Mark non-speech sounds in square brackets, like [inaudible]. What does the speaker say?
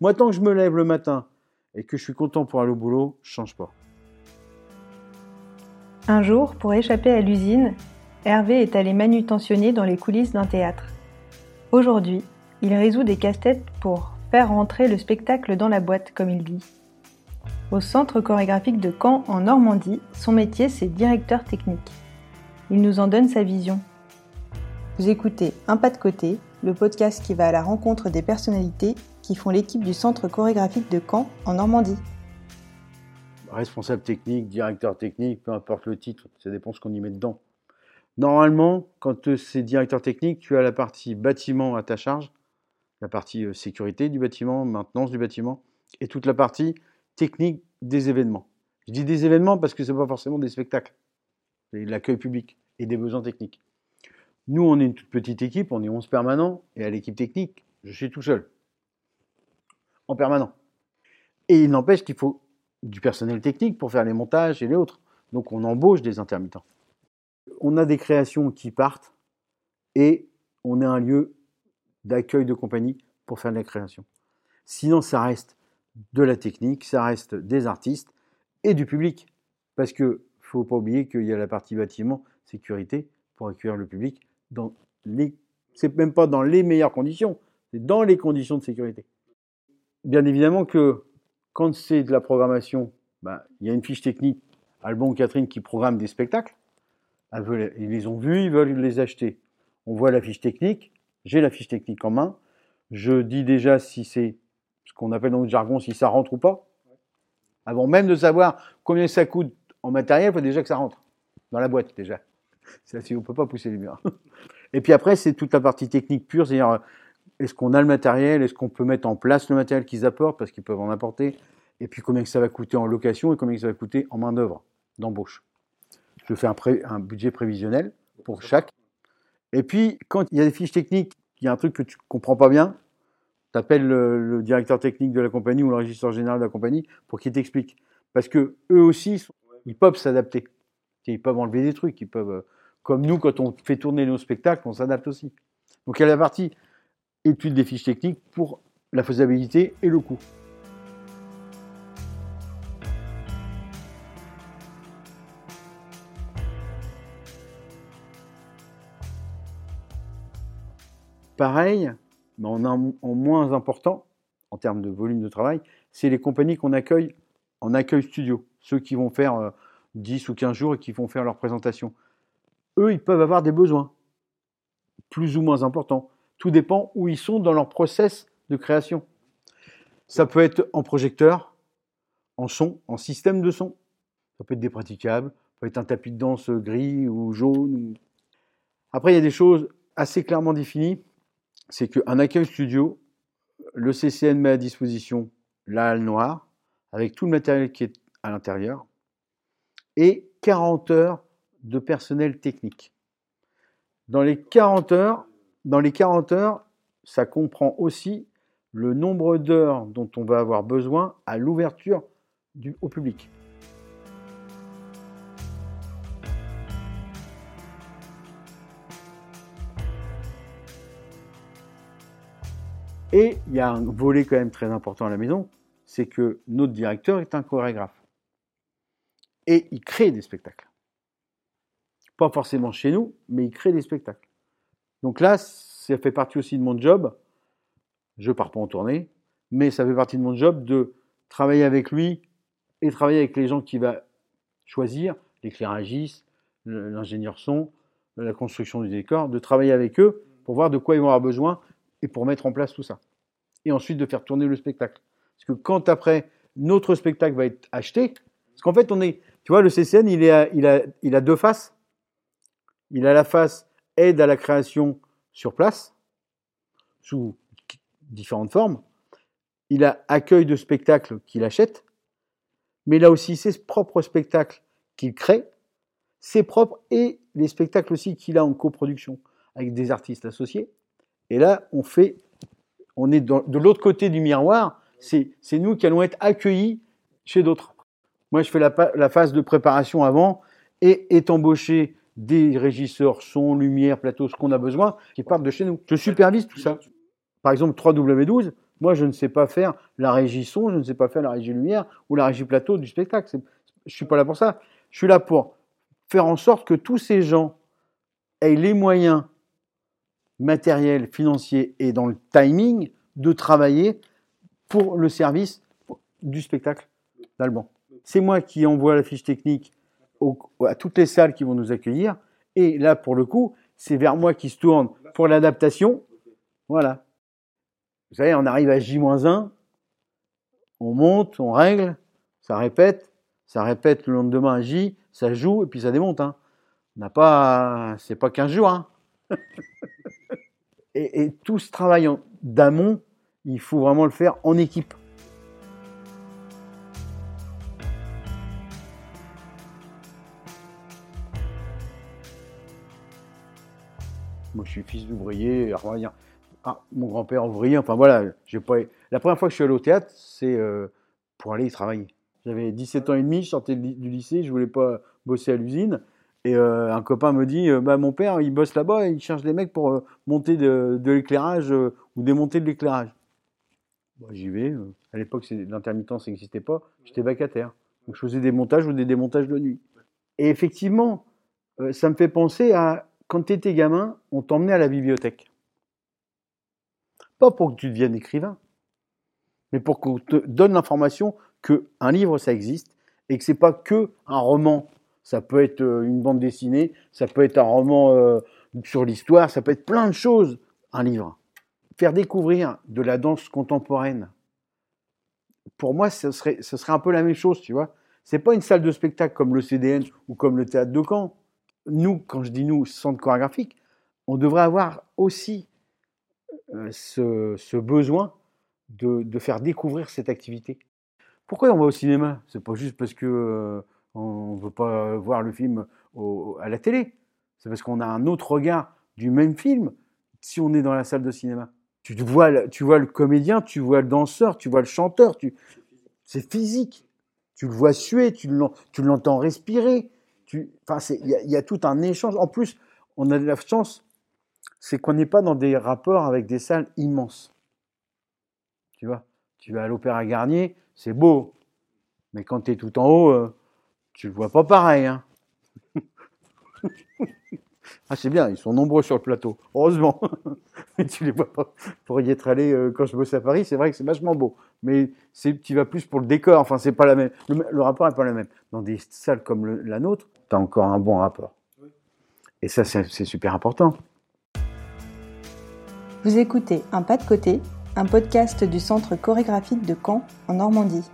Moi, tant que je me lève le matin et que je suis content pour aller au boulot, je change pas. Un jour, pour échapper à l'usine, Hervé est allé manutentionner dans les coulisses d'un théâtre. Aujourd'hui, il résout des casse-têtes pour faire rentrer le spectacle dans la boîte, comme il dit. Au centre chorégraphique de Caen, en Normandie, son métier, c'est directeur technique. Il nous en donne sa vision. Vous écoutez Un pas de côté, le podcast qui va à la rencontre des personnalités qui font l'équipe du centre chorégraphique de Caen, en Normandie. Responsable technique, directeur technique, peu importe le titre, ça dépend ce qu'on y met dedans. Normalement, quand c'est directeur technique, tu as la partie bâtiment à ta charge, la partie euh, sécurité du bâtiment, maintenance du bâtiment, et toute la partie technique des événements. Je dis des événements parce que ce n'est pas forcément des spectacles, c'est l'accueil public et des besoins techniques. Nous, on est une toute petite équipe, on est 11 permanents, et à l'équipe technique, je suis tout seul, en permanent. Et il n'empêche qu'il faut du personnel technique pour faire les montages et les autres. Donc on embauche des intermittents. On a des créations qui partent et on est un lieu d'accueil de compagnie pour faire de la création. Sinon, ça reste de la technique, ça reste des artistes et du public. Parce qu'il ne faut pas oublier qu'il y a la partie bâtiment, sécurité, pour accueillir le public dans les. C'est même pas dans les meilleures conditions, c'est dans les conditions de sécurité. Bien évidemment que quand c'est de la programmation, bah, il y a une fiche technique, Albon ou Catherine, qui programme des spectacles. ils les ont vus, ils veulent les acheter. On voit la fiche technique, j'ai la fiche technique en main, je dis déjà si c'est ce qu'on appelle dans le jargon, si ça rentre ou pas. Avant même de savoir combien ça coûte en matériel, il faut déjà que ça rentre dans la boîte déjà. [laughs] On ne peut pas pousser les murs. [laughs] Et puis après, c'est toute la partie technique pure, c'est-à-dire est-ce qu'on a le matériel, est-ce qu'on peut mettre en place le matériel qu'ils apportent, parce qu'ils peuvent en apporter, et puis combien que ça va coûter en location et combien que ça va coûter en main d'œuvre, d'embauche. Je fais un, un budget prévisionnel pour chaque. Et puis, quand il y a des fiches techniques, il y a un truc que tu ne comprends pas bien, tu appelles le, directeur technique de la compagnie ou le régisseur général de la compagnie pour qu'il t'explique. Parce que eux aussi, ils peuvent s'adapter. Ils peuvent enlever des trucs, ils peuvent, euh, comme nous, quand on fait tourner nos spectacles, on s'adapte aussi. Donc il y a la partie étude des fiches techniques pour la faisabilité et le coût. Pareil, mais en, en, moins important, en termes de volume de travail, c'est les compagnies qu'on accueille en accueil studio, ceux qui vont faire 10 euh, ou 15 jours et qui vont faire leur présentation. Eux, ils peuvent avoir des besoins, plus ou moins importants. Tout dépend où ils sont dans leur process de création. Ça peut être en projecteur, en son, en système de son. Ça peut être des praticables, ça peut être un tapis de danse gris ou jaune. Après, il y a des choses assez clairement définies c'est qu'un accueil studio, le CCN met à disposition la halle noire, avec tout le matériel qui est à l'intérieur, et 40 heures de personnel technique. Dans les 40 heures, dans les 40 heures, ça comprend aussi le nombre d'heures dont on va avoir besoin à l'ouverture au public. Et il y a un volet quand même très important à la maison, c'est que notre directeur est un chorégraphe. Et il crée des spectacles. Pas forcément chez nous, mais il crée des spectacles. Donc là, ça fait partie aussi de mon job. Je pars pas en tournée, mais ça fait partie de mon job de travailler avec lui et travailler avec les gens qu'il va choisir, l'éclairagiste, l'ingénieur son, la construction du décor, de travailler avec eux pour voir de quoi ils vont avoir besoin et pour mettre en place tout ça. Et ensuite de faire tourner le spectacle. Parce que quand après notre spectacle va être acheté, parce qu'en fait on est, tu vois, le CCN il a deux faces. Il a la face aide à la création sur place, sous différentes formes. Il a accueil de spectacles qu'il achète, mais il a aussi ses propres spectacles qu'il crée, ses propres et les spectacles aussi qu'il a en coproduction avec des artistes associés. Et là, on fait, on est de l'autre côté du miroir, c'est nous qui allons être accueillis chez d'autres. Moi, je fais la, phase de préparation avant et est embauché des régisseurs son, lumière, plateau, ce qu'on a besoin, qui partent de chez nous. Je supervise tout ça. Par exemple, 3W12, Moi, je ne sais pas faire la régie son, je ne sais pas faire la régie lumière ou la régie plateau du spectacle. Je suis pas là pour ça. Je suis là pour faire en sorte que tous ces gens aient les moyens matériels, financiers et dans le timing de travailler pour le service du spectacle d'Alban. C'est moi qui envoie la fiche technique à toutes les salles qui vont nous accueillir. Et là, pour le coup, c'est vers moi qui se tourne pour l'adaptation. Voilà. Vous savez, on arrive à J-1, on monte, on règle, ça répète, ça répète le lendemain à J, ça joue et puis ça démonte. Hein. On n'a pas, c'est pas 15 jours. Hein. [laughs] et, tout ce travail d'amont, il faut vraiment le faire en équipe. Moi, je suis fils d'ouvrier. ah, mon grand-père ouvrier. Enfin voilà, j'ai pas. La première fois que je suis allé au théâtre, c'est euh, pour aller y travailler. J'avais 17 ans et demi, je sortais du lycée, je voulais pas bosser à l'usine. Et euh, un copain me dit, euh, bah, mon père, il bosse là-bas et il cherche des mecs pour monter de, l'éclairage ou démonter de l'éclairage. Bah, J'y vais. À l'époque, l'intermittence n'existait pas. J'étais vacataire. Donc je faisais des montages ou des démontages de nuit. Et effectivement, ça me fait penser à quand tu étais gamin, on t'emmenait à la bibliothèque. Pas pour que tu deviennes écrivain, mais pour qu'on te donne l'information qu'un livre, ça existe et que c'est pas que un roman. Ça peut être euh, une bande dessinée, ça peut être un roman euh, sur l'histoire, ça peut être plein de choses, un livre. Faire découvrir de la danse contemporaine, pour moi, ce serait, ce un peu la même chose, tu vois. C'est pas une salle de spectacle comme le CDN ou comme le théâtre de Caen. Nous, quand je dis nous, centre chorégraphique, on devrait avoir aussi euh, ce, besoin de, faire découvrir cette activité. Pourquoi on va au cinéma? C'est pas juste parce que euh, on veut pas voir le film à la télé. C'est parce qu'on a un autre regard du même film si on est dans la salle de cinéma. Tu vois, le- comédien, tu vois le danseur, tu vois le chanteur. C'est physique. Tu le vois suer, tu l'entends respirer. Il y a tout un échange. En plus, on a de la chance, c'est qu'on n'est pas dans des rapports avec des salles immenses. Tu vois, tu vas à l'Opéra Garnier, c'est beau, mais quand tu es tout en haut, euh, tu le vois pas pareil. hein. [laughs] ah, c'est bien, ils sont nombreux sur le plateau, heureusement. [laughs] mais tu les vois pas. Pour y être allé euh, quand je bossais à Paris, c'est vrai que c'est vachement beau. Mais c'est, tu vas plus pour le décor, enfin, c'est pas la même. Le, le rapport n'est pas le même. Dans des salles comme le- la nôtre, tu as encore un bon rapport. Et ça, c'est super important. Vous écoutez Un pas de côté, un podcast du Centre chorégraphique de Caen, en Normandie.